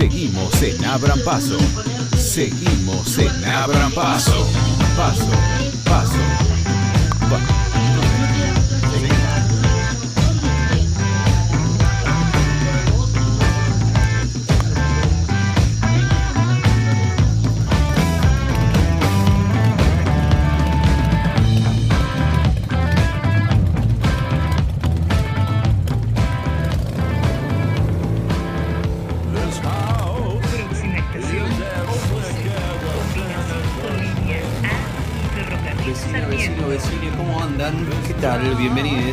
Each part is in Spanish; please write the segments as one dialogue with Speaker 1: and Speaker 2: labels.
Speaker 1: Seguimos en Abran Paso. Seguimos en Abran Paso. Paso, paso. Pa-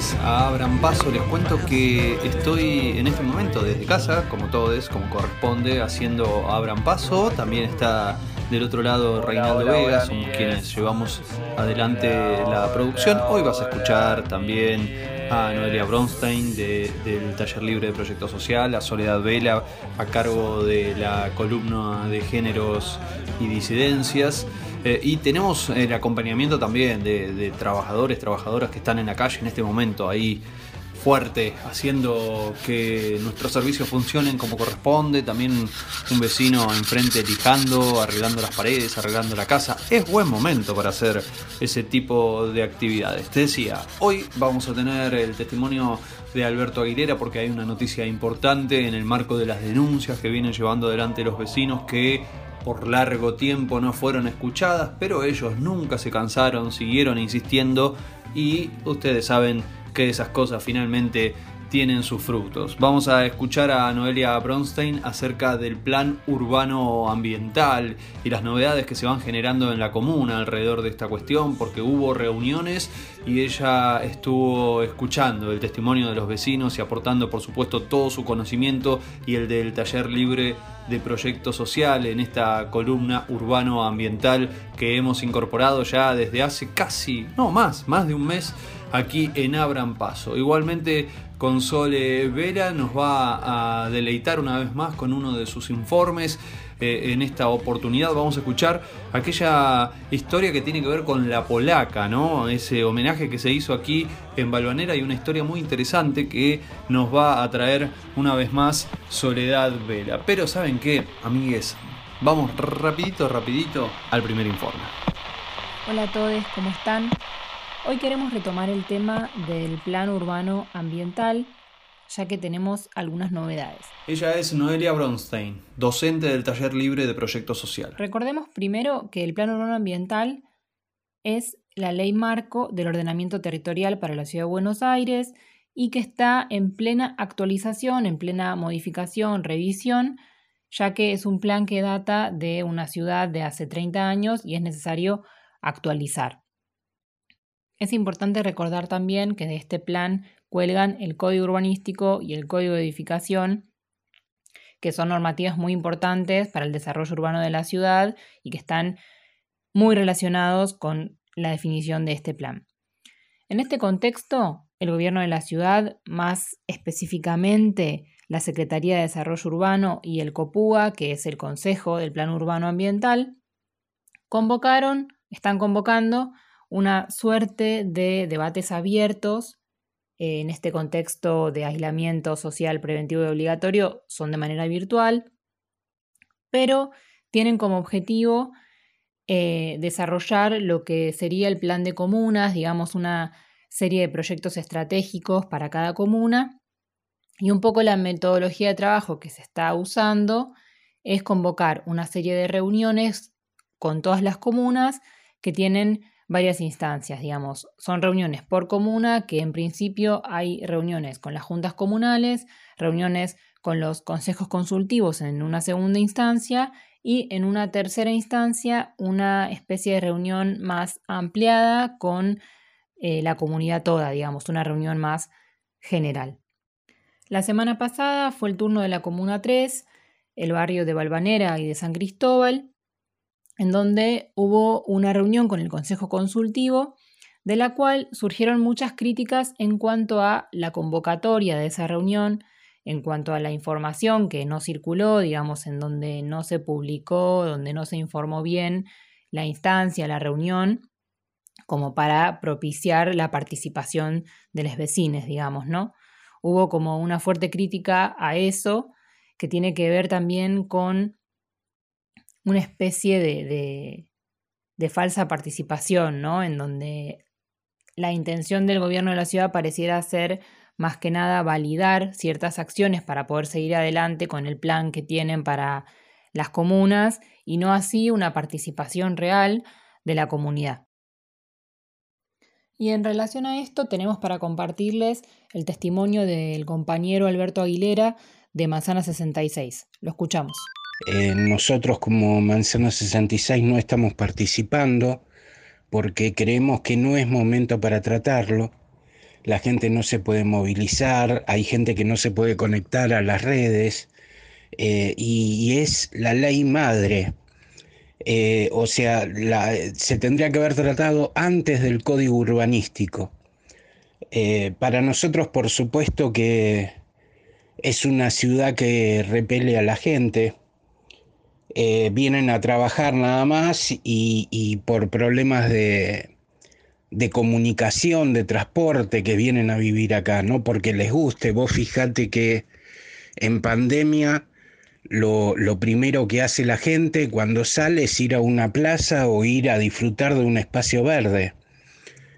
Speaker 2: Bienvenidos a Abran Paso. Les cuento que estoy en este momento desde casa, como todos, como corresponde, haciendo Abran Paso. También está del otro lado Reinaldo Vega, son quienes llevamos adelante la producción. Hoy vas a escuchar también a Noelia Bronstein de- del Taller Libre de Proyecto Social, a Soledad Vela a cargo de la columna de géneros y disidencias. Eh, y tenemos el acompañamiento también de, trabajadores, trabajadoras que están en la calle en este momento, ahí fuerte, haciendo que nuestros servicios funcionen como corresponde. También un vecino enfrente lijando, arreglando las paredes, arreglando la casa. Es buen momento para hacer ese tipo de actividades. Te decía, hoy vamos a tener el testimonio de Alberto Aguilera porque hay una noticia importante en el marco de las denuncias que vienen llevando adelante los vecinos que por largo tiempo no fueron escuchadas, pero ellos nunca se cansaron, siguieron insistiendo y ustedes saben que esas cosas finalmente tienen sus frutos. Vamos a escuchar a Noelia Bronstein acerca del plan urbano ambiental y las novedades que se van generando en la comuna alrededor de esta cuestión, porque hubo reuniones y ella estuvo escuchando el testimonio de los vecinos y aportando por supuesto todo su conocimiento y el del taller libre de proyecto social en esta columna urbano ambiental que hemos incorporado ya desde hace casi, no más, más de un mes aquí en Abran Paso. Igualmente Console Vera nos va a deleitar una vez más con uno de sus informes. Eh, en esta oportunidad vamos a escuchar aquella historia que tiene que ver con la polaca, ¿no? Ese homenaje que se hizo aquí en Balvanera y una historia muy interesante que nos va a traer una vez más Soledad Vela. Pero ¿saben qué, amigues? Vamos rapidito, rapidito al primer informe.
Speaker 3: Hola a todos, ¿cómo están? Hoy queremos retomar el tema del plan urbano ambiental, ya que tenemos algunas novedades.
Speaker 2: Ella es Noelia Bronstein, docente del Taller Libre de Proyecto Social.
Speaker 3: Recordemos primero que el plan urbano ambiental es la ley marco del ordenamiento territorial para la ciudad de Buenos Aires y que está en plena actualización, en plena modificación, revisión, ya que es un plan que data de una ciudad de hace 30 años y es necesario actualizar. Es importante recordar también que de este plan cuelgan el Código Urbanístico y el Código de Edificación, que son normativas muy importantes para el desarrollo urbano de la ciudad y que están muy relacionados con la definición de este plan. En este contexto, el gobierno de la ciudad, más específicamente la Secretaría de Desarrollo Urbano y el COPUA, que es el Consejo del Plan Urbano Ambiental, convocaron, están convocando una suerte de debates abiertos eh, en este contexto de aislamiento social preventivo y obligatorio, son de manera virtual, pero tienen como objetivo eh, desarrollar lo que sería el plan de comunas, digamos una serie de proyectos estratégicos para cada comuna, y un poco la metodología de trabajo que se está usando es convocar una serie de reuniones con todas las comunas que tienen varias instancias, digamos. Son reuniones por comuna, que en principio hay reuniones con las juntas comunales, reuniones con los consejos consultivos en una segunda instancia y en una tercera instancia una especie de reunión más ampliada con eh, la comunidad toda, digamos, una reunión más general. La semana pasada fue el turno de la Comuna 3, el barrio de Balvanera y de San Cristóbal, en donde hubo una reunión con el Consejo Consultivo, de la cual surgieron muchas críticas en cuanto a la convocatoria de esa reunión, en cuanto a la información que no circuló, digamos, en donde no se publicó, donde no se informó bien la instancia, la reunión, como para propiciar la participación de los vecinos, digamos, ¿no? Hubo como una fuerte crítica a eso que tiene que ver también con una especie de, de, falsa participación, ¿no? En donde la intención del gobierno de la ciudad pareciera ser más que nada validar ciertas acciones para poder seguir adelante con el plan que tienen para las comunas y no así una participación real de la comunidad. Y en relación a esto tenemos para compartirles el testimonio del compañero Alberto Aguilera de Manzana 66. Lo escuchamos.
Speaker 4: Eh, nosotros como Manzana 66 no estamos participando porque creemos que no es momento para tratarlo. La gente no se puede movilizar, hay gente que no se puede conectar a las redes eh, y, es la ley madre. Eh, o sea, se tendría que haber tratado antes del código urbanístico. para nosotros, por supuesto que es una ciudad que repele a la gente, eh, vienen a trabajar nada más y, por problemas de, comunicación, de transporte, que vienen a vivir acá, no porque les guste. Vos fijate que en pandemia lo, primero que hace la gente cuando sale es ir a una plaza o ir a disfrutar de un espacio verde.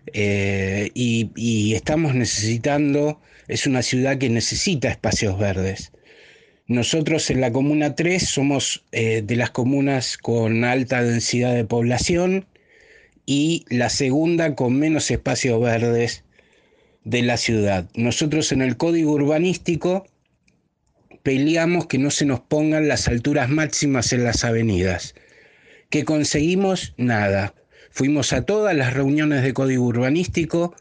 Speaker 4: Eh, y estamos necesitando, es una ciudad que necesita espacios verdes. Nosotros en la Comuna 3 somos eh, de las comunas con alta densidad de población y la segunda con menos espacios verdes de la ciudad. Nosotros en el código urbanístico peleamos que no se nos pongan las alturas máximas en las avenidas. ¿Qué conseguimos? Nada. Fuimos a todas las reuniones de código urbanístico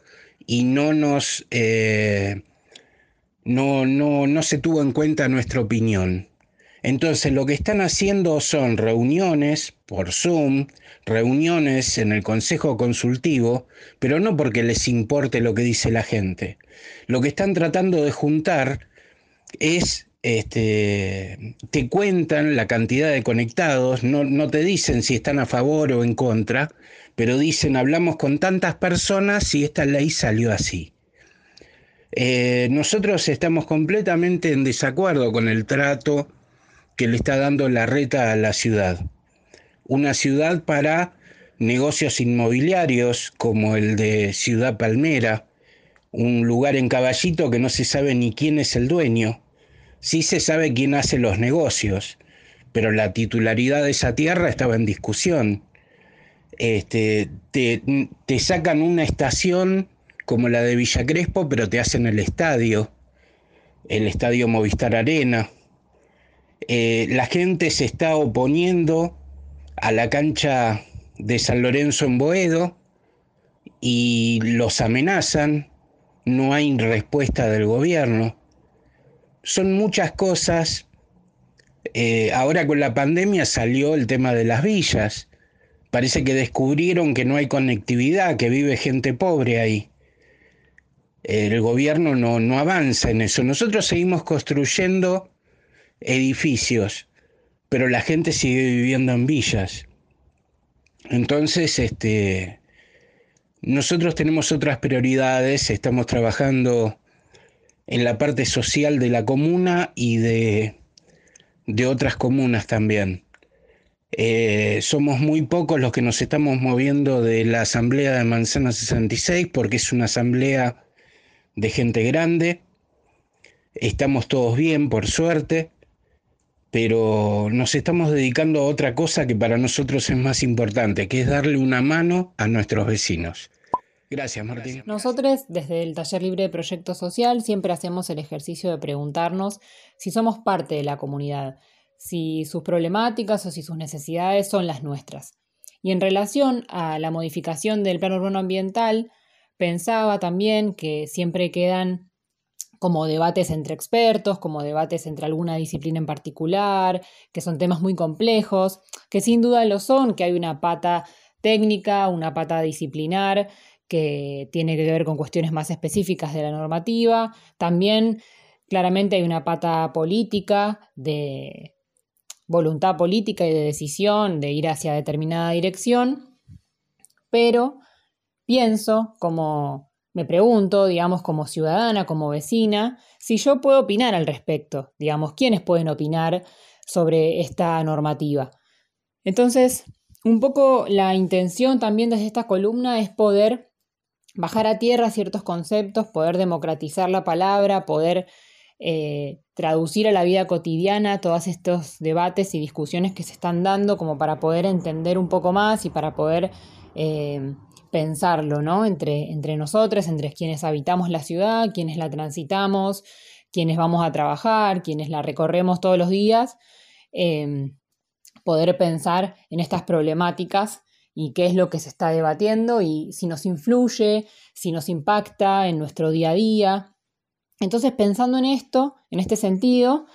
Speaker 4: y no nos... Eh, no, no, no se tuvo en cuenta nuestra opinión. Entonces lo que están haciendo son reuniones por Zoom, reuniones en el Consejo Consultivo, pero no porque les importe lo que dice la gente. Lo que están tratando de juntar es, este, te cuentan la cantidad de conectados, no, no te dicen si están a favor o en contra, pero dicen hablamos con tantas personas y esta ley salió así. Eh, nosotros estamos completamente en desacuerdo con el trato que le está dando la reta a la ciudad. Una ciudad para negocios inmobiliarios como el de Ciudad Palmera, un lugar en caballito que no se sabe ni quién es el dueño. Sí se sabe quién hace los negocios, pero la titularidad de esa tierra estaba en discusión. Este, te, te sacan una estación como la de Villa Crespo, pero te hacen el estadio, el estadio Movistar Arena. Eh, la gente se está oponiendo a la cancha de San Lorenzo en Boedo y los amenazan, no hay respuesta del gobierno. Son muchas cosas. Eh, ahora con la pandemia salió el tema de las villas. Parece que descubrieron que no hay conectividad, que vive gente pobre ahí el gobierno no, no avanza en eso. Nosotros seguimos construyendo edificios, pero la gente sigue viviendo en villas. Entonces, este, nosotros tenemos otras prioridades, estamos trabajando en la parte social de la comuna y de, de otras comunas también. Eh, somos muy pocos los que nos estamos moviendo de la Asamblea de Manzana 66 porque es una asamblea de gente grande. Estamos todos bien, por suerte, pero nos estamos dedicando a otra cosa que para nosotros es más importante, que es darle una mano a nuestros vecinos. Gracias, Martín.
Speaker 3: Nosotros, desde el Taller Libre de Proyecto Social, siempre hacemos el ejercicio de preguntarnos si somos parte de la comunidad, si sus problemáticas o si sus necesidades son las nuestras. Y en relación a la modificación del Plan Urbano Ambiental, Pensaba también que siempre quedan como debates entre expertos, como debates entre alguna disciplina en particular, que son temas muy complejos, que sin duda lo son, que hay una pata técnica, una pata disciplinar, que tiene que ver con cuestiones más específicas de la normativa. También claramente hay una pata política de voluntad política y de decisión de ir hacia determinada dirección, pero pienso como me pregunto, digamos, como ciudadana, como vecina, si yo puedo opinar al respecto, digamos, quiénes pueden opinar sobre esta normativa. Entonces, un poco la intención también desde esta columna es poder bajar a tierra ciertos conceptos, poder democratizar la palabra, poder eh, traducir a la vida cotidiana todos estos debates y discusiones que se están dando como para poder entender un poco más y para poder eh, pensarlo, ¿no? Entre, entre nosotros, entre quienes habitamos la ciudad, quienes la transitamos, quienes vamos a trabajar, quienes la recorremos todos los días, em, poder pensar en estas problemáticas y qué es lo que se está debatiendo y si nos influye, si nos impacta en nuestro día a día. Entonces, pensando en esto, en este sentido,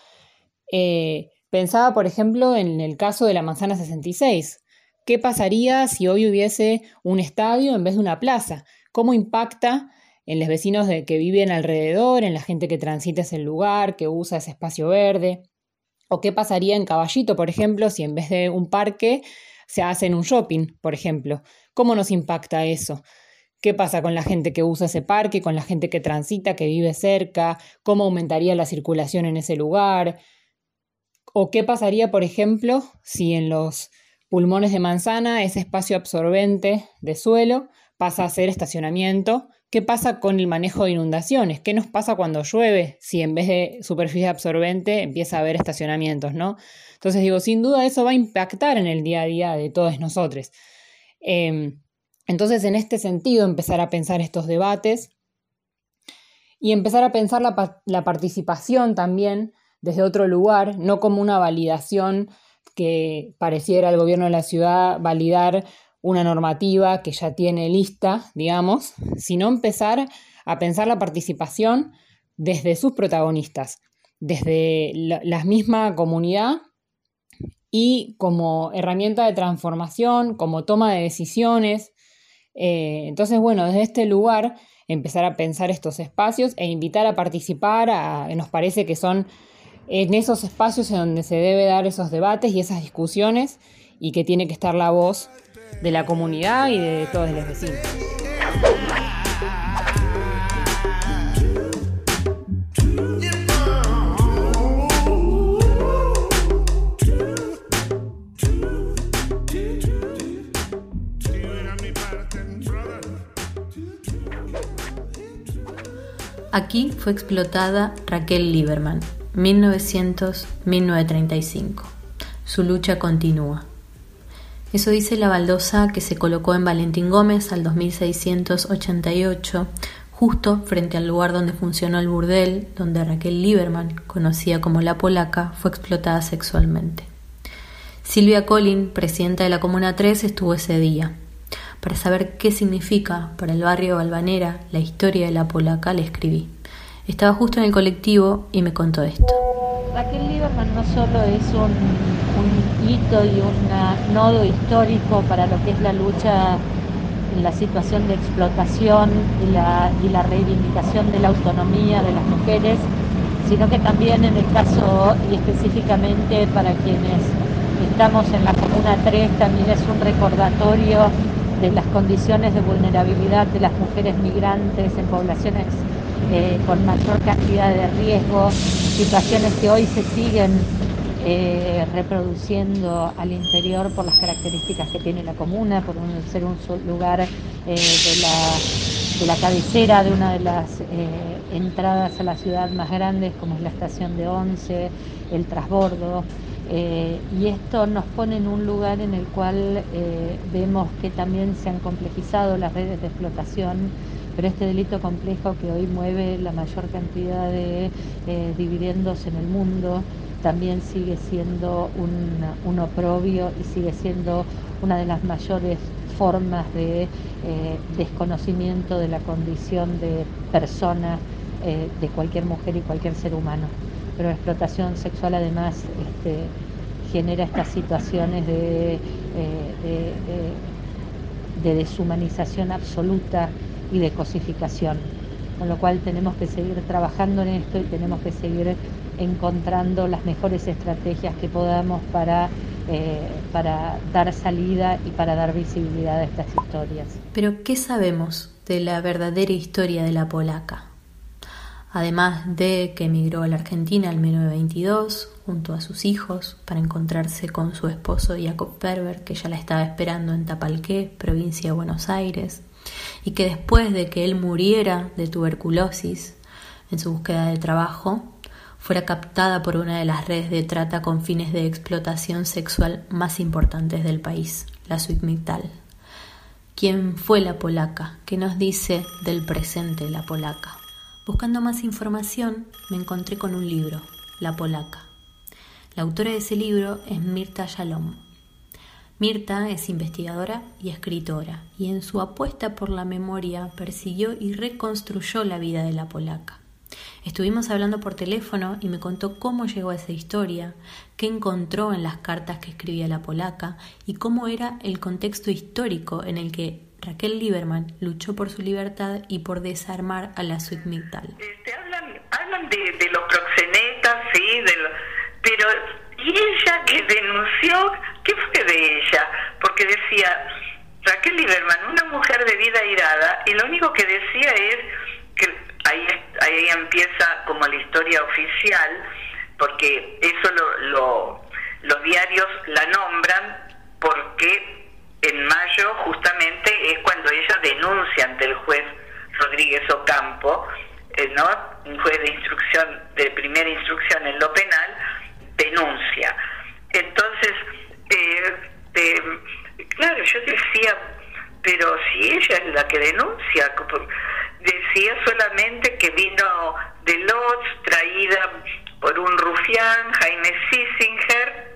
Speaker 3: eh, pensaba, por ejemplo, en el caso de la manzana 66. ¿Qué pasaría si hoy hubiese un estadio en vez de una plaza? ¿Cómo impacta en los vecinos que viven alrededor, en la gente que transita ese lugar, que usa ese espacio verde? ¿O qué pasaría en Caballito, por ejemplo, si en vez de un parque se hace un shopping, por ejemplo? ¿Cómo nos impacta eso? ¿Qué pasa con la gente que usa ese parque, con la gente que transita, que vive cerca? ¿Cómo aumentaría la circulación en ese lugar? ¿O qué pasaría, por ejemplo, si en los pulmones de manzana, ese espacio absorbente de suelo, pasa a ser estacionamiento. ¿Qué pasa con el manejo de inundaciones? ¿Qué nos pasa cuando llueve si en vez de superficie absorbente empieza a haber estacionamientos, ¿no? Entonces digo, sin duda eso va a impactar en el día a día de todos nosotros. Em, entonces, en este sentido, empezar a pensar estos debates y empezar a pensar la, la participación también desde otro lugar, no como una validación que pareciera el gobierno de la ciudad validar una normativa que ya tiene lista, digamos, sino empezar a pensar la participación desde sus protagonistas, desde la, misma comunidad y como herramienta de transformación, como toma de decisiones. Eh, entonces, bueno, desde este lugar empezar a pensar estos espacios e invitar a participar, nos parece que son en esos espacios en donde se debe dar esos debates y esas discusiones y que tiene que estar la voz de la comunidad y de todos los vecinos.
Speaker 5: Aquí fue explotada Raquel Lieberman, 1900-1935. Su lucha continúa. Eso dice la baldosa que se colocó en Valentín Gómez al 2688, justo frente al lugar donde funcionó el burdel, donde Raquel Lieberman, conocida como la polaca, fue explotada sexualmente. Silvia Collin, presidenta de la Comuna 3, estuvo ese día. Para saber qué significa para el barrio Balvanera la historia de la polaca, le escribí. Estaba justo en el colectivo y me contó esto.
Speaker 6: Raquel Lieberman no solo es un, hito y un nodo histórico para lo que es la lucha en la situación de explotación y la, y la reivindicación de la autonomía de las mujeres, sino que también en el caso y específicamente para quienes estamos en la Comuna 3 también es un recordatorio de las condiciones de vulnerabilidad de las mujeres migrantes en poblaciones eh, con mayor cantidad de riesgo, situaciones que hoy se siguen eh, reproduciendo al interior por las características que tiene la comuna, por ser un lugar eh, de, la, cabecera de una de las entradas a la ciudad más grandes, como es la estación de Once, el trasbordo. y esto nos pone en un lugar en el cual vemos que también se han complejizado las redes de explotación pero este delito complejo que hoy mueve la mayor cantidad de eh, dividendos en el mundo también sigue siendo un, oprobio y sigue siendo una de las mayores formas de eh, desconocimiento de la condición de persona eh, de cualquier mujer y cualquier ser humano. Pero la explotación sexual además este, genera estas situaciones de, de deshumanización absoluta y de cosificación. Con lo cual tenemos que seguir trabajando en esto y tenemos que seguir encontrando las mejores estrategias que podamos para, eh, para dar salida y para dar visibilidad a estas historias.
Speaker 5: Pero ¿qué sabemos de la verdadera historia de la polaca. Además de que emigró a la Argentina en 1922 junto a sus hijos para encontrarse con su esposo Jacob Ferber, que ya la estaba esperando en Tapalqué, provincia de Buenos Aires, y que después de que él muriera de tuberculosis en su búsqueda de trabajo, fuera captada por una de las redes de trata con fines de explotación sexual más importantes del país, la Suitmital. ¿Quién fue la polaca? ¿Qué nos dice del presente la polaca? Buscando más información, me encontré con un libro, La polaca. La autora de ese libro es Mirta Shalom. Mirta es investigadora y escritora, y en su apuesta por la memoria persiguió y reconstruyó la vida de la polaca. Estuvimos hablando por teléfono y me contó cómo llegó a esa historia, qué encontró en las cartas que escribía la polaca y cómo era el contexto histórico en el que Raquel Lieberman luchó por su libertad y por desarmar a la Suitmital.
Speaker 7: Este, hablan, hablan de, los proxenetas, sí, pero ¿y ella que denunció? ¿Qué fue de ella? Porque decía, Raquel Lieberman, una mujer de vida irada, y lo único que decía es que ahí, ahí empieza como la historia oficial, porque eso lo, lo, los diarios la nombran porque en mayo justamente es cuando ella denuncia ante el juez Rodríguez Ocampo, eh, ¿no? un juez de instrucción, de primera instrucción en lo penal, denuncia. Entonces, eh, claro, yo decía, pero si ella es la que denuncia, decía solamente que vino de Lodz, traída por un rufián, Jaime Sissinger,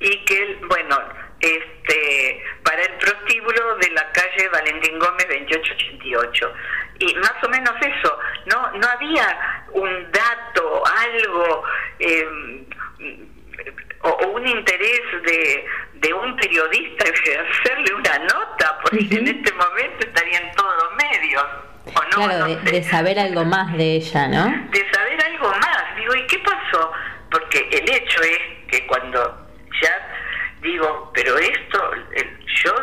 Speaker 7: y que, bueno, este, para el prostíbulo de la calle Valentín Gómez 2888. Y más o menos eso, no, no había un dato, algo, eh, un interés de, de un periodista de hacerle una nota, porque en este momento estarían todos los medios. ¿o no?
Speaker 5: Claro, de, de, saber algo más de ella, ¿no?
Speaker 7: De saber algo más. Digo, ¿y qué pasó? Porque el hecho es que cuando ya digo, pero esto, yo,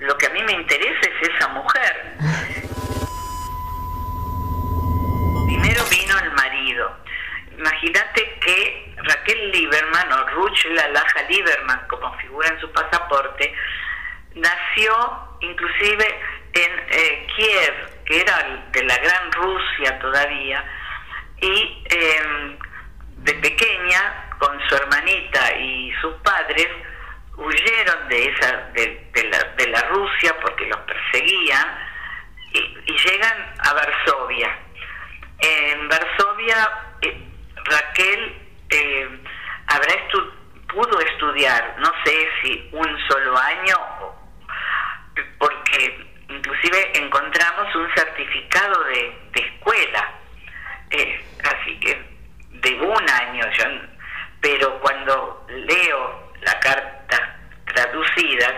Speaker 7: lo que a mí me interesa es esa mujer. Primero vino el marido. Imagínate que Raquel Lieberman, o Ruch Lalaja Lieberman, como figura en su pasaporte, nació inclusive en eh, Kiev, que era de la gran Rusia todavía, y eh, de pequeña, con su hermanita y sus padres, huyeron de esa de, la, Rusia porque los perseguían y, y llegan a Varsovia. En Varsovia eh, Raquel eh, habrá estu pudo estudiar, no sé si un solo año, porque inclusive encontramos un certificado de, escuela, eh, así que de un año, yo, pero cuando leo la carta traducida,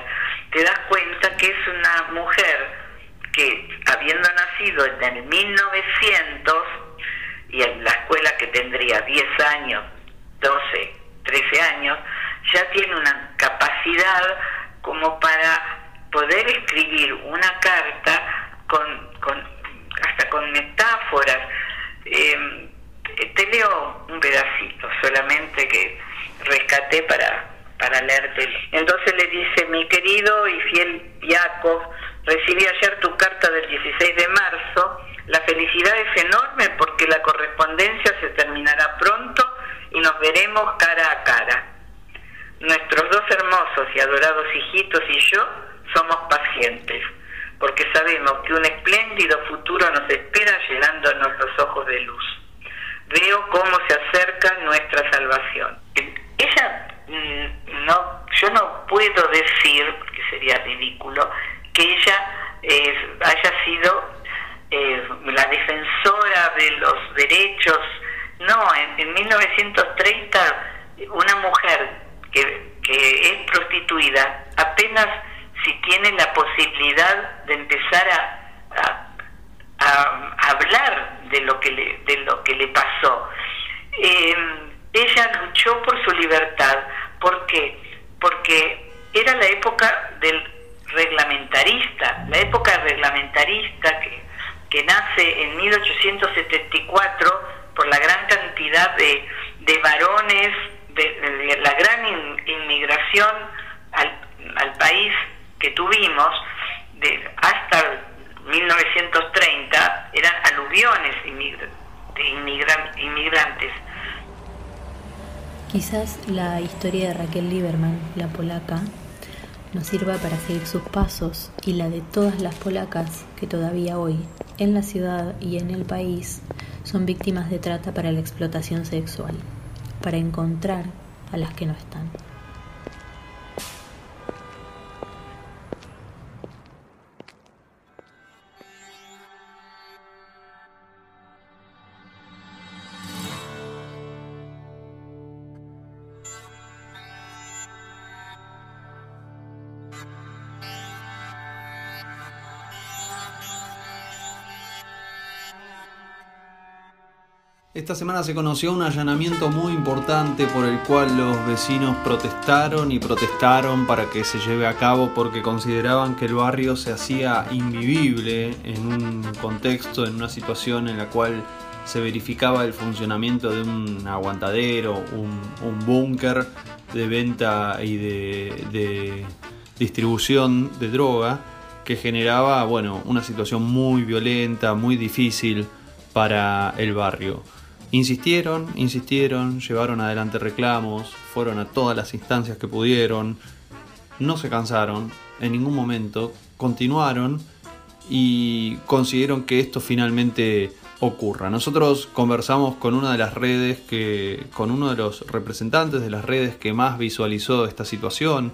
Speaker 7: te das cuenta que es una mujer que habiendo nacido en el 1900 y en la escuela que tendría 10 años, 12, 13 años, ya tiene una capacidad como para poder escribir una carta con, con hasta con metáforas. Eh, te leo un pedacito solamente que rescaté para, para leerte. Entonces le dice, mi querido y fiel Jacob, recibí ayer tu carta del 16 de marzo, la felicidad es enorme porque la correspondencia se terminará pronto y nos veremos cara a cara. Nuestros dos hermosos y adorados hijitos y yo somos pacientes, porque sabemos que un espléndido futuro nos espera llenándonos los ojos de luz. Veo cómo se acerca nuestra salvación. Ella mm, no, yo no puedo decir, porque sería ridículo, que ella eh, haya sido eh, la defensora de los derechos. No, en, en 1930 una mujer que, que, es prostituida apenas si tiene la posibilidad de empezar a, a, a hablar de lo que le, de lo que le pasó. Eh, ella luchó por su libertad. ¿Por qué? Porque era la época del reglamentarista, la época reglamentarista que, que nace en 1874 por la gran cantidad de, de varones, de, la gran inmigración al, al, país que tuvimos, de, hasta 1930 eran aluviones de inmigrantes.
Speaker 5: Quizás la historia de Raquel Lieberman, la polaca, nos sirva para seguir sus pasos y la de todas las polacas que todavía hoy, en la ciudad y en el país, son víctimas de trata para la explotación sexual, para encontrar a las que no están.
Speaker 2: Esta semana se conoció un allanamiento muy importante por el cual los vecinos protestaron y protestaron para que se lleve a cabo porque consideraban que el barrio se hacía invivible en un contexto, en una situación en la cual se verificaba el funcionamiento de un aguantadero, un, búnker de venta y de, de distribución de droga que generaba bueno, una situación muy violenta, muy difícil para el barrio. Insistieron, insistieron, llevaron adelante reclamos, fueron a todas las instancias que pudieron, no se cansaron en ningún momento, continuaron y consiguieron que esto finalmente ocurra. Nosotros conversamos con una de las redes que, con uno de los representantes de las redes que más visualizó esta situación,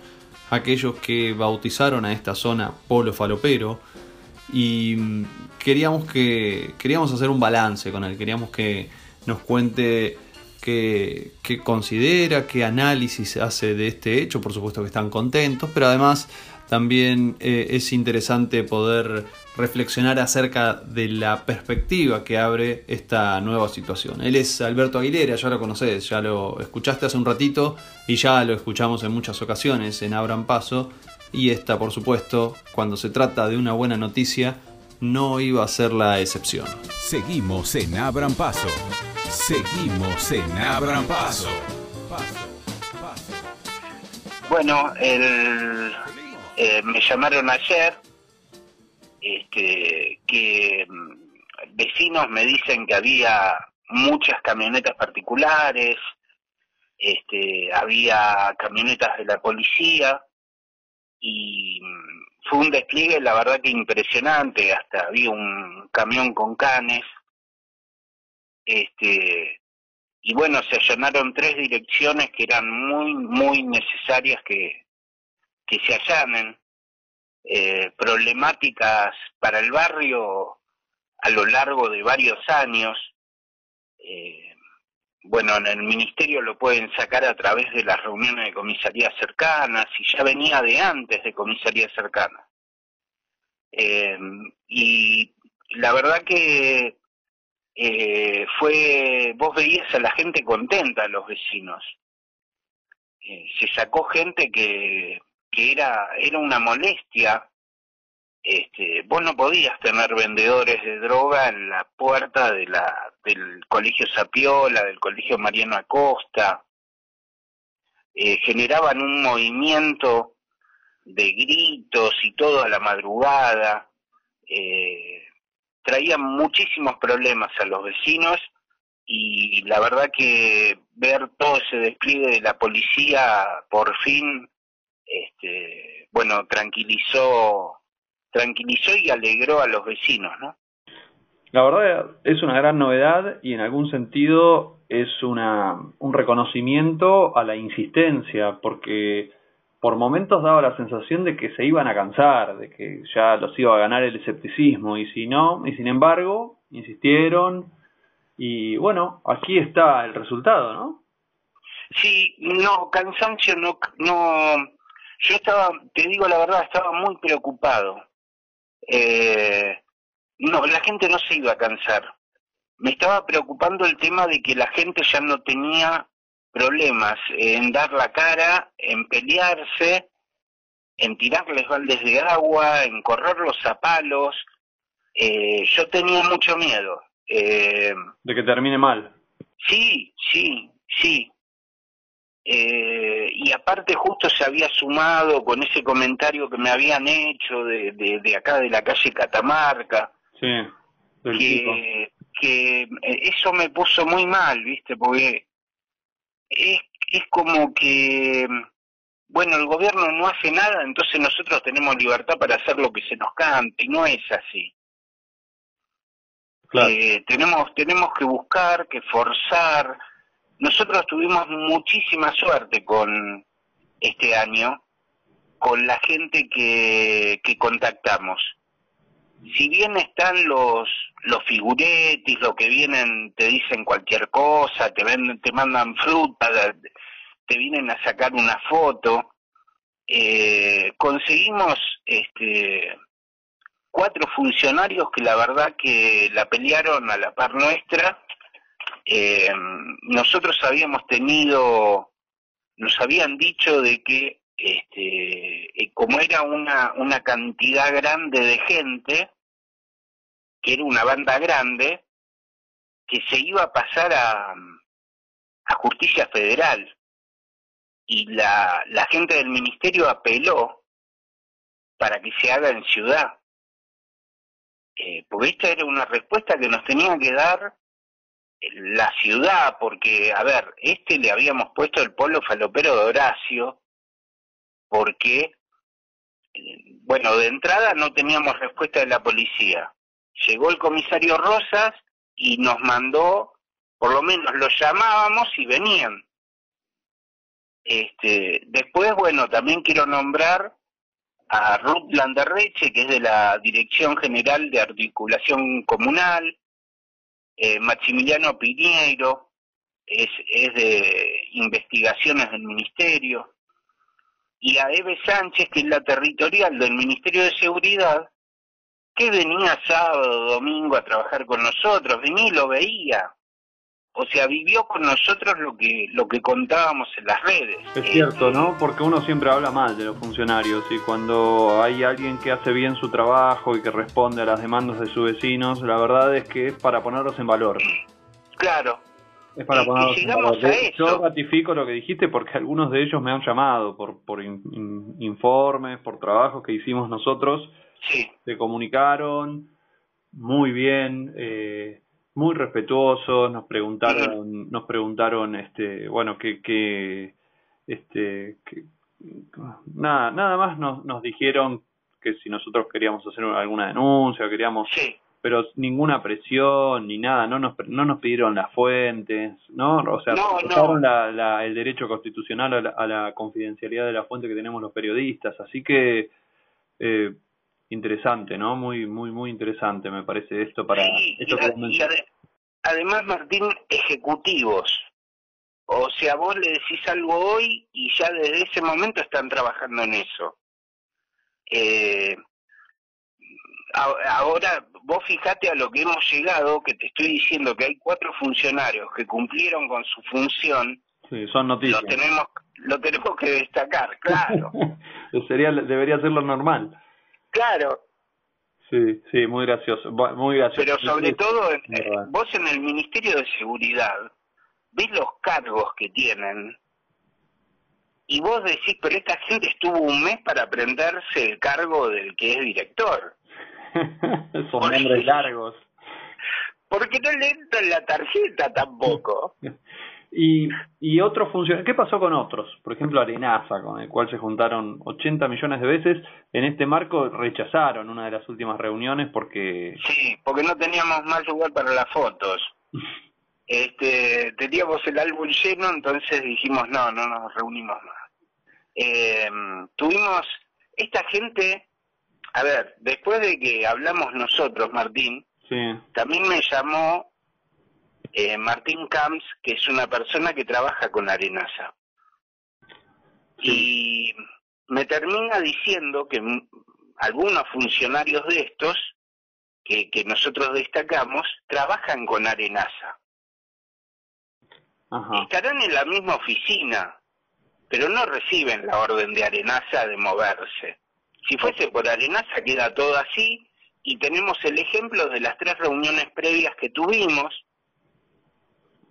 Speaker 2: aquellos que bautizaron a esta zona Polo Falopero y mm, queríamos que queríamos hacer un balance con él, queríamos que nos cuente qué, considera, qué análisis hace de este hecho, por supuesto que están contentos, pero además también eh, es interesante poder reflexionar acerca de la perspectiva que abre esta nueva situación. Él es Alberto Aguilera, ya lo conoces, ya lo escuchaste hace un ratito y ya lo escuchamos en muchas ocasiones en Abran Paso. Y esta, por supuesto, cuando se trata de una buena noticia, no iba a ser la excepción.
Speaker 1: Seguimos en Abran Paso. Seguimos en Abran Paso.
Speaker 8: Bueno, el, eh, me llamaron ayer este, que mm, vecinos me dicen que había muchas camionetas particulares, este, había camionetas de la policía y mm, fue un despliegue, la verdad que impresionante, hasta había un camión con canes, este, y bueno, se allanaron tres direcciones que eran muy, muy necesarias que, que se allanen, eh, problemáticas para el barrio a lo largo de varios años, eh, bueno, en el ministerio lo pueden sacar a través de las reuniones de comisarías cercanas y ya venía de antes de comisarías cercanas. Eh, y la verdad que eh, fue, vos veías a la gente contenta, los vecinos. Eh, se sacó gente que, que era, era una molestia. Este, vos no podías tener vendedores de droga en la puerta de la, del colegio Sapiola, del colegio Mariano Acosta, eh, generaban un movimiento de gritos y todo a la madrugada, eh, traían muchísimos problemas a los vecinos y la verdad que ver todo ese despliegue de la policía por fin, este, bueno, tranquilizó tranquilizó y alegró a los vecinos, ¿no?
Speaker 2: La verdad es una gran novedad y en algún sentido es una, un reconocimiento a la insistencia, porque por momentos daba la sensación de que se iban a cansar, de que ya los iba a ganar el escepticismo, y si no, y sin embargo, insistieron, y bueno, aquí está el resultado, ¿no?
Speaker 8: Sí, no, cansancio no, no, yo estaba, te digo la verdad, estaba muy preocupado eh, no, la gente no se iba a cansar. Me estaba preocupando el tema de que la gente ya no tenía problemas en dar la cara, en pelearse en tirarles baldes de agua, en correrlos a palos. Eh, yo tenía mucho miedo. Eh,
Speaker 2: de que termine mal.
Speaker 8: Sí, sí, sí. Eh, y aparte justo se había sumado con ese comentario que me habían hecho de, de, acá de la calle Catamarca.
Speaker 2: Sí,
Speaker 8: que, que eso me puso muy mal, ¿viste? Porque es, es como que, bueno, el gobierno no hace nada, entonces nosotros tenemos libertad para hacer lo que se nos cante, y no es así. Eh, tenemos, tenemos que buscar, que forzar. Nosotros tuvimos muchísima suerte con este año, con la gente que, que contactamos. Si bien están los, los figuretis, lo que vienen, te dicen cualquier cosa, te, venden, te mandan fruta, te vienen a sacar una foto, eh, conseguimos este, cuatro funcionarios que la verdad que la pelearon a la par nuestra. Eh, nosotros habíamos tenido, nos habían dicho de que este, eh, como era una, una cantidad grande de gente, que era una banda grande, que se iba a pasar a, a justicia federal. Y la, la gente del ministerio apeló para que se haga en ciudad. Eh, porque esta era una respuesta que nos tenía que dar la ciudad, porque, a ver, este le habíamos puesto el polo falopero de Horacio, porque, eh, bueno, de entrada no teníamos respuesta de la policía. Llegó el comisario Rosas y nos mandó, por lo menos los llamábamos y venían. Este, después, bueno, también quiero nombrar a Ruth Landerreche, que es de la Dirección General de Articulación Comunal, eh, Maximiliano Piñeiro, es, es de investigaciones del Ministerio, y a Eve Sánchez, que es la territorial del Ministerio de Seguridad, que venía sábado, domingo a trabajar con nosotros, venía y lo veía. O sea, vivió con nosotros lo que lo que contábamos en las redes.
Speaker 2: Es cierto, ¿no? Porque uno siempre habla mal de los funcionarios y cuando hay alguien que hace bien su trabajo y que responde a las demandas de sus vecinos, la verdad es que es para ponerlos en valor.
Speaker 8: Claro.
Speaker 2: Es para ponerlos en valor. Yo ratifico lo que dijiste porque algunos de ellos me han llamado por, por informes, por trabajos que hicimos nosotros.
Speaker 8: Sí.
Speaker 2: Se comunicaron muy bien. Eh, muy respetuosos, nos preguntaron, nos preguntaron, este, bueno, que, que, este, que, nada, nada más nos, nos dijeron que si nosotros queríamos hacer alguna denuncia, queríamos, pero ninguna presión ni nada, no nos, no nos pidieron las fuentes, ¿no? O sea,
Speaker 8: no,
Speaker 2: La, la, el derecho constitucional a la, a la, confidencialidad de la fuente que tenemos los periodistas, así que eh, interesante, ¿no? Muy, muy, muy interesante me parece esto para... esto
Speaker 8: además, Martín, ejecutivos. O sea, vos le decís algo hoy y ya desde ese momento están trabajando en eso. Eh, ahora, vos fijate a lo que hemos llegado, que te estoy diciendo que hay cuatro funcionarios que cumplieron con su función.
Speaker 2: Sí, son noticias.
Speaker 8: Lo tenemos, lo tenemos que destacar, claro.
Speaker 2: Sería, debería ser lo normal.
Speaker 8: Claro.
Speaker 2: Sí, sí, muy gracioso, muy gracioso.
Speaker 8: Pero sobre todo, eh, vos en el Ministerio de Seguridad ves los cargos que tienen y vos decís, pero esta gente estuvo un mes para aprenderse el cargo del que es director.
Speaker 2: Son nombres largos.
Speaker 8: Porque no le entra en la tarjeta tampoco.
Speaker 2: Y, y otros funcionarios, ¿qué pasó con otros? Por ejemplo, Arenaza, con el cual se juntaron 80 millones de veces. En este marco rechazaron una de las últimas reuniones porque...
Speaker 8: Sí, porque no teníamos más lugar para las fotos. este Teníamos el álbum lleno, entonces dijimos, no, no nos reunimos más. Eh, tuvimos esta gente, a ver, después de que hablamos nosotros, Martín,
Speaker 2: sí.
Speaker 8: también me llamó eh, Martín Camps, que es una persona que trabaja con Arenaza. Y me termina diciendo que algunos funcionarios de estos, que, que nosotros destacamos, trabajan con Arenaza. Estarán en la misma oficina, pero no reciben la orden de Arenaza de moverse. Si fuese por Arenaza queda todo así y tenemos el ejemplo de las tres reuniones previas que tuvimos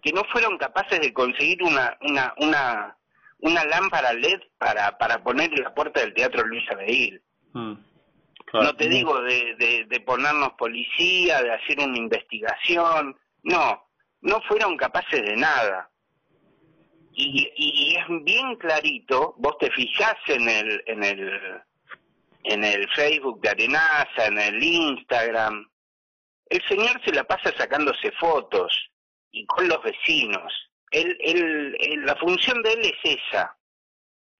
Speaker 8: que no fueron capaces de conseguir una una una una lámpara LED para para poner en la puerta del Teatro Luis Abeil. Mm. No te digo de, de, de ponernos policía, de hacer una investigación, no, no fueron capaces de nada. Y, y es bien clarito, vos te fijás en el, en el, en el Facebook de Arenaza, en el Instagram, el señor se la pasa sacándose fotos y con los vecinos. Él, él, la función de él es esa.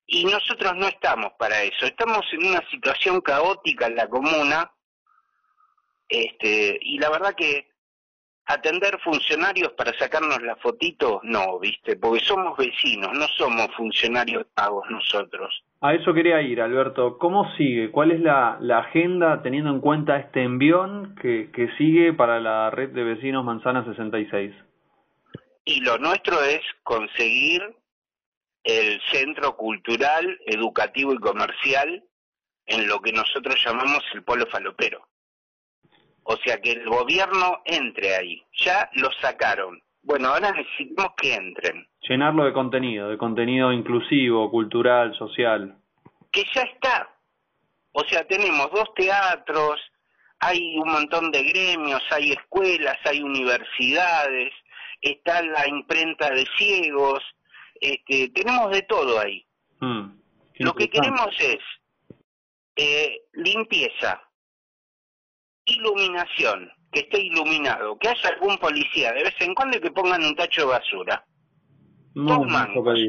Speaker 8: Y nosotros no estamos para eso. Estamos en una situación caótica en la comuna. Este, y la verdad que atender funcionarios para sacarnos la fotito, no, viste, porque somos vecinos, no somos funcionarios pagos nosotros.
Speaker 2: A eso quería ir, Alberto. ¿Cómo sigue? ¿Cuál es la, la agenda teniendo en cuenta este envión que, que sigue para la red de vecinos Manzana 66?
Speaker 8: Y lo nuestro es conseguir el centro cultural, educativo y comercial en lo que nosotros llamamos el polo falopero. O sea, que el gobierno entre ahí. Ya lo sacaron. Bueno, ahora necesitamos que entren.
Speaker 2: Llenarlo de contenido, de contenido inclusivo, cultural, social.
Speaker 8: Que ya está. O sea, tenemos dos teatros, hay un montón de gremios, hay escuelas, hay universidades, está la imprenta de ciegos, este, tenemos de todo ahí. Mm, Lo que queremos es eh, limpieza, iluminación, que esté iluminado, que haya algún policía de vez en cuando y que pongan un tacho de basura. Dos mangos.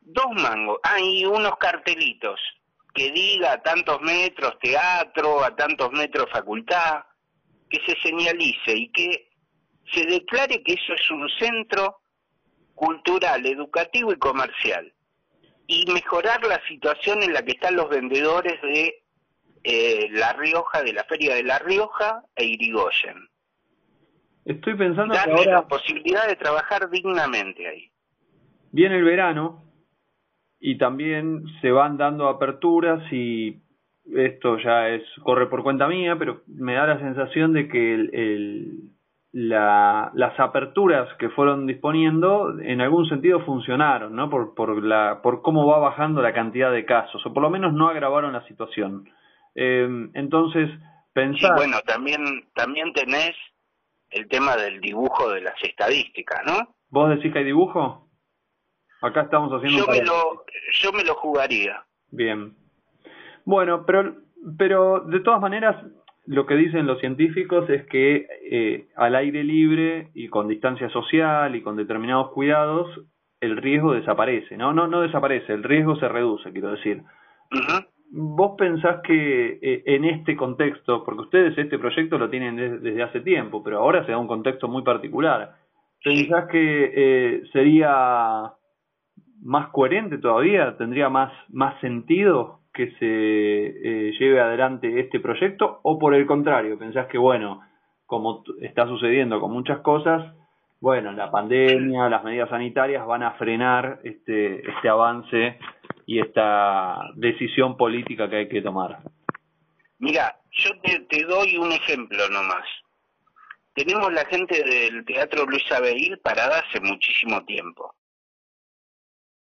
Speaker 8: Dos mangos. Hay unos cartelitos que diga a tantos metros teatro, a tantos metros facultad, que se señalice y que se declare que eso es un centro cultural, educativo y comercial. Y mejorar la situación en la que están los vendedores de eh, La Rioja, de la Feria de La Rioja e Irigoyen.
Speaker 2: Estoy pensando
Speaker 8: Darle que ahora... la posibilidad de trabajar dignamente ahí.
Speaker 2: Viene el verano y también se van dando aperturas y esto ya es corre por cuenta mía, pero me da la sensación de que el, la, las aperturas que fueron disponiendo en algún sentido funcionaron, ¿no? Por, por, la, por cómo va bajando la cantidad de casos, o por lo menos no agravaron la situación. Eh, entonces, pensar...
Speaker 8: bueno, también, también tenés el tema del dibujo de las estadísticas, ¿no?
Speaker 2: ¿Vos decís que hay dibujo? Acá estamos haciendo...
Speaker 8: Yo, me lo, yo me lo jugaría.
Speaker 2: Bien. Bueno, pero, pero de todas maneras, lo que dicen los científicos es que eh, al aire libre y con distancia social y con determinados cuidados, el riesgo desaparece, ¿no? No, no desaparece, el riesgo se reduce, quiero decir. ¿Vos pensás que eh, en este contexto, porque ustedes este proyecto lo tienen desde hace tiempo, pero ahora se da un contexto muy particular, ¿pensás que eh, sería más coherente todavía? ¿Tendría más, más sentido que se eh, lleve adelante este proyecto? ¿O por el contrario, pensás que, bueno, como está sucediendo con muchas cosas, bueno, la pandemia, las medidas sanitarias van a frenar este, este avance y esta decisión política que hay que tomar?
Speaker 8: Mira, yo te, doy un ejemplo nomás. Tenemos la gente del Teatro Luis Abel parada hace muchísimo tiempo.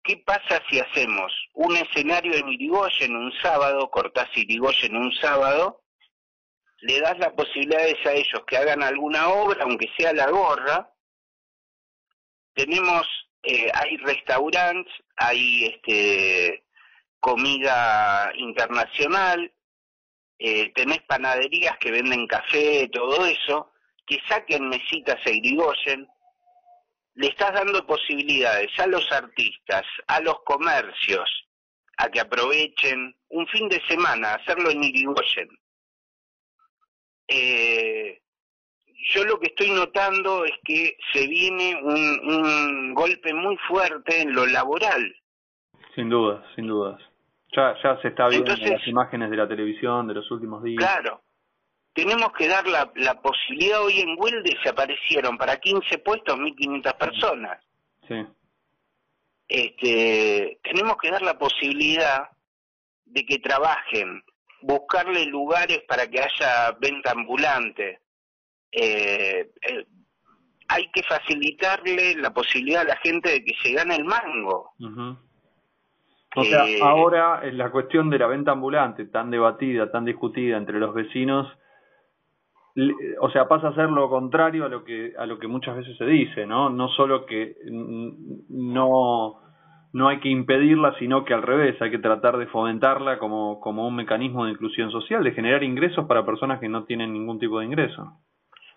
Speaker 8: ¿Qué pasa si hacemos un escenario en Irigoyen un sábado, cortás Irigoyen un sábado, le das las posibilidades a ellos que hagan alguna obra, aunque sea la gorra, tenemos eh, hay restaurantes, hay este, comida internacional, eh, tenés panaderías que venden café, todo eso, que saquen mesitas a Irigoyen, le estás dando posibilidades a los artistas, a los comercios, a que aprovechen un fin de semana, hacerlo en Irigoyen. Eh, yo lo que estoy notando es que se viene un, golpe muy fuerte en lo laboral.
Speaker 2: Sin dudas, sin dudas. Ya, ya se está viendo en las imágenes de la televisión de los últimos días.
Speaker 8: Claro. Tenemos que dar la, la posibilidad, hoy en Wilde se aparecieron para 15 puestos 1.500 personas.
Speaker 2: Sí.
Speaker 8: este, tenemos que dar la posibilidad de que trabajen, buscarle lugares para que haya venta ambulante. Eh, eh, hay que facilitarle la posibilidad a la gente de que se gane el mango.
Speaker 2: O sea, eh, ahora la cuestión de la venta ambulante, tan debatida, tan discutida entre los vecinos, o sea, pasa a ser lo contrario a lo que a lo que muchas veces se dice, ¿no? No solo que no no hay que impedirla, sino que al revés, hay que tratar de fomentarla como, como un mecanismo de inclusión social, de generar ingresos para personas que no tienen ningún tipo de ingreso.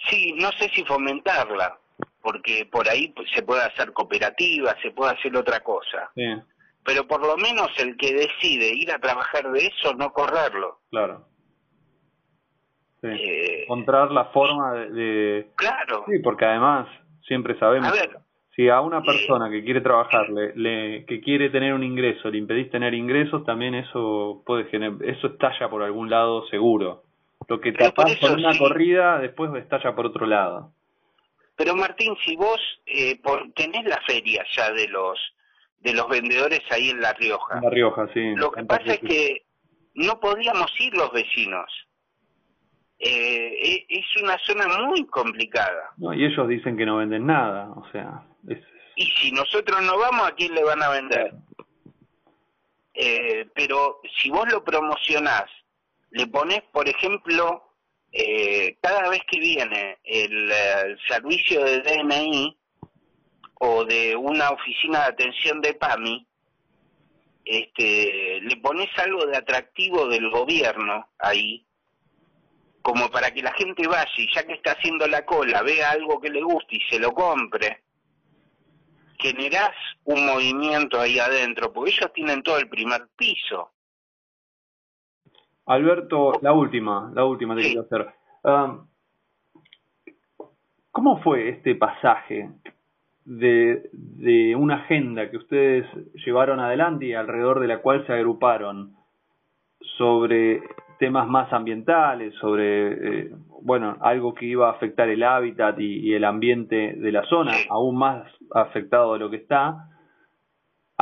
Speaker 8: Sí, no sé si fomentarla, porque por ahí pues, se puede hacer cooperativa, se puede hacer otra cosa. Pero por lo menos el que decide ir a trabajar de eso, no correrlo.
Speaker 2: Claro. Eh, Encontrar la forma de,
Speaker 8: Claro.
Speaker 2: Sí, porque además siempre sabemos... Si a una persona que quiere trabajar, le, que quiere tener un ingreso, le impedís tener ingresos, también eso puede generar, eso estalla por algún lado seguro. Lo que tapás por una corrida, después estalla por otro lado.
Speaker 8: Pero Martín, si vos eh, por, tenés la feria ya de los de los vendedores ahí en La Rioja.
Speaker 2: En La Rioja, sí.
Speaker 8: Lo que pasa es que no podíamos ir los vecinos. Eh, e, es una zona muy complicada.
Speaker 2: No, y ellos dicen que no venden nada, o sea.
Speaker 8: Y si nosotros no vamos, ¿a quién le van a vender? Eh, pero si vos lo promocionás, le pones, por ejemplo, eh, cada vez que viene el, servicio de DNI o de una oficina de atención de PAMI, este, le pones algo de atractivo del gobierno ahí, como para que la gente vaya y ya que está haciendo la cola, vea algo que le guste y se lo compre generás un movimiento ahí adentro, porque ellos tienen todo el primer piso.
Speaker 2: Alberto, la última, la última te quiero hacer. Um, ¿Cómo fue este pasaje de, de una agenda que ustedes llevaron adelante y alrededor de la cual se agruparon sobre temas más ambientales, sobre, eh, bueno, algo que iba a afectar el hábitat y, el ambiente de la zona, aún más afectado de lo que está,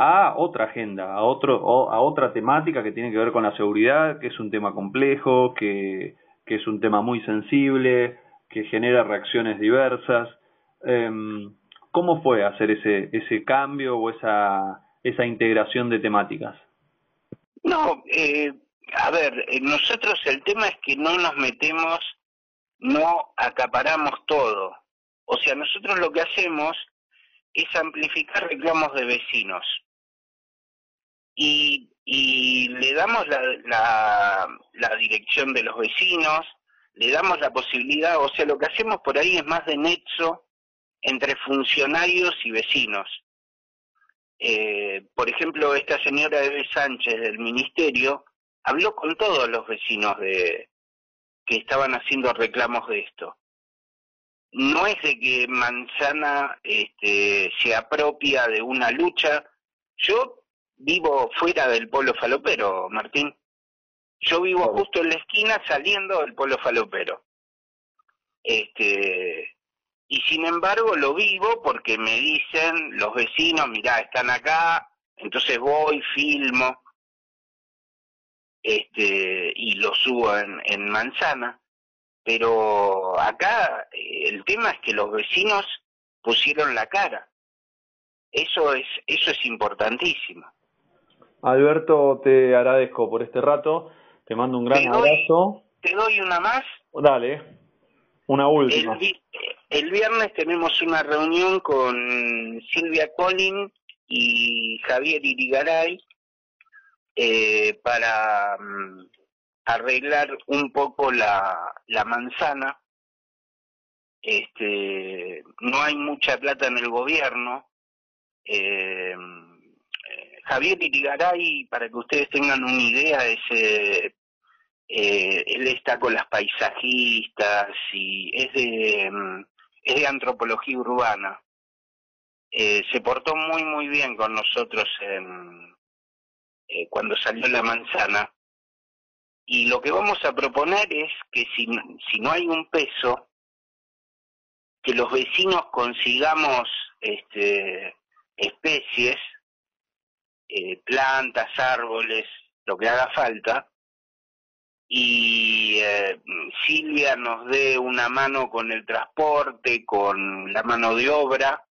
Speaker 2: a otra agenda, a, otro, a otra temática que tiene que ver con la seguridad, que es un tema complejo, que, que es un tema muy sensible, que genera reacciones diversas. Em, ¿Cómo fue hacer ese, ese cambio o esa, esa integración de temáticas?
Speaker 8: No, eh, a ver, eh, nosotros el tema es que no nos metemos, no acaparamos todo. O sea, nosotros lo que hacemos es amplificar reclamos de vecinos. Y, y le damos la, la, la dirección de los vecinos, le damos la posibilidad, o sea, lo que hacemos por ahí es más de nexo entre funcionarios y vecinos. Eh, por ejemplo, esta señora Eve Sánchez del Ministerio habló con todos los vecinos de que estaban haciendo reclamos de esto. No es de que Manzana este, se apropia de una lucha. Yo vivo fuera del polo falopero, Martín. Yo vivo justo en la esquina saliendo del polo falopero. Este, y sin embargo lo vivo porque me dicen los vecinos, mirá, están acá, entonces voy, filmo este, y lo subo en, en manzana. Pero acá eh, el tema es que los vecinos pusieron la cara. Eso es, eso es importantísimo.
Speaker 2: Alberto, te agradezco por este rato. Te mando un gran abrazo.
Speaker 8: ¿Te doy una más?
Speaker 2: Dale, una última.
Speaker 8: El, el, viernes tenemos una reunión con Silvia Collin y Javier Irigaray eh, para mm, arreglar un poco la, la manzana. Este, no hay mucha plata en el gobierno. Eh, Javier Irigaray, para que ustedes tengan una idea, es, eh, él está con las paisajistas y es de, mm, es de antropología urbana. se portó muy muy bien con nosotros en, eh, cuando salió la manzana. Y lo que vamos a proponer es que si, si no hay un peso, que los vecinos consigamos este, especies eh, plantas, árboles, lo que haga falta, y eh, Silvia nos dé una mano con el transporte, con la mano de obra,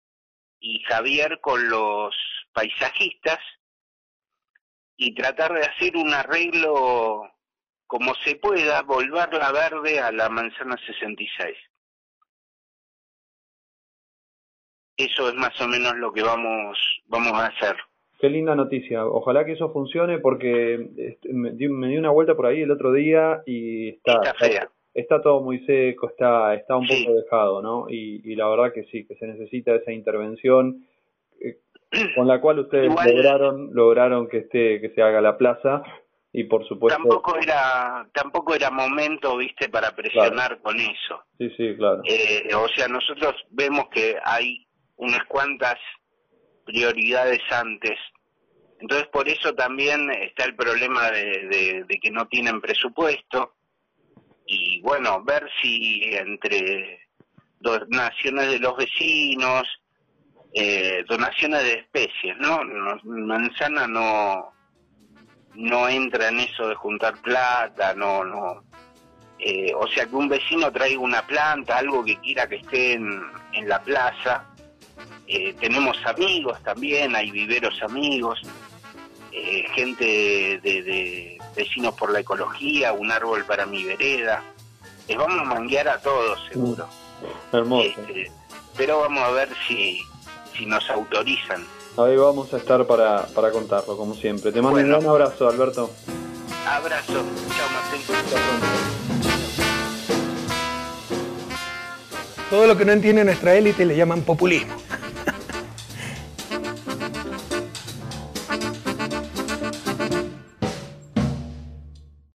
Speaker 8: y Javier con los paisajistas, y tratar de hacer un arreglo como se pueda, volverla verde a la manzana 66. Eso es más o menos lo que vamos, vamos a hacer.
Speaker 2: Qué linda noticia. Ojalá que eso funcione porque este, me di, una vuelta por ahí el otro día y está, está, todo muy seco, está, está un poco dejado, ¿no? Y, la verdad que sí, que se necesita esa intervención eh, con la cual ustedes lograron lograron que esté que se haga la plaza y por supuesto
Speaker 8: tampoco era tampoco era momento viste para presionar con eso.
Speaker 2: Sí sí claro.
Speaker 8: Eh, o sea nosotros vemos que hay unas cuantas prioridades antes. Entonces por eso también está el problema de, que no tienen presupuesto y bueno, ver si entre donaciones de los vecinos, eh, donaciones de especies, ¿no? Manzana no no entra en eso de juntar plata, no, no. Eh, o sea, que un vecino traiga una planta, algo que quiera que esté en, en la plaza, eh, tenemos amigos también, hay viveros amigos, eh, gente de, vecinos por la ecología, un árbol para mi vereda. Les vamos a manguear a todos, seguro.
Speaker 2: Mm, hermoso.
Speaker 8: Este, pero vamos a ver si, si nos autorizan.
Speaker 2: Ahí vamos a estar para, para contarlo, como siempre. Te mando un gran abrazo, Alberto.
Speaker 8: Abrazo. Chao, Martín.
Speaker 9: Todo lo que no entiende nuestra élite le llaman populismo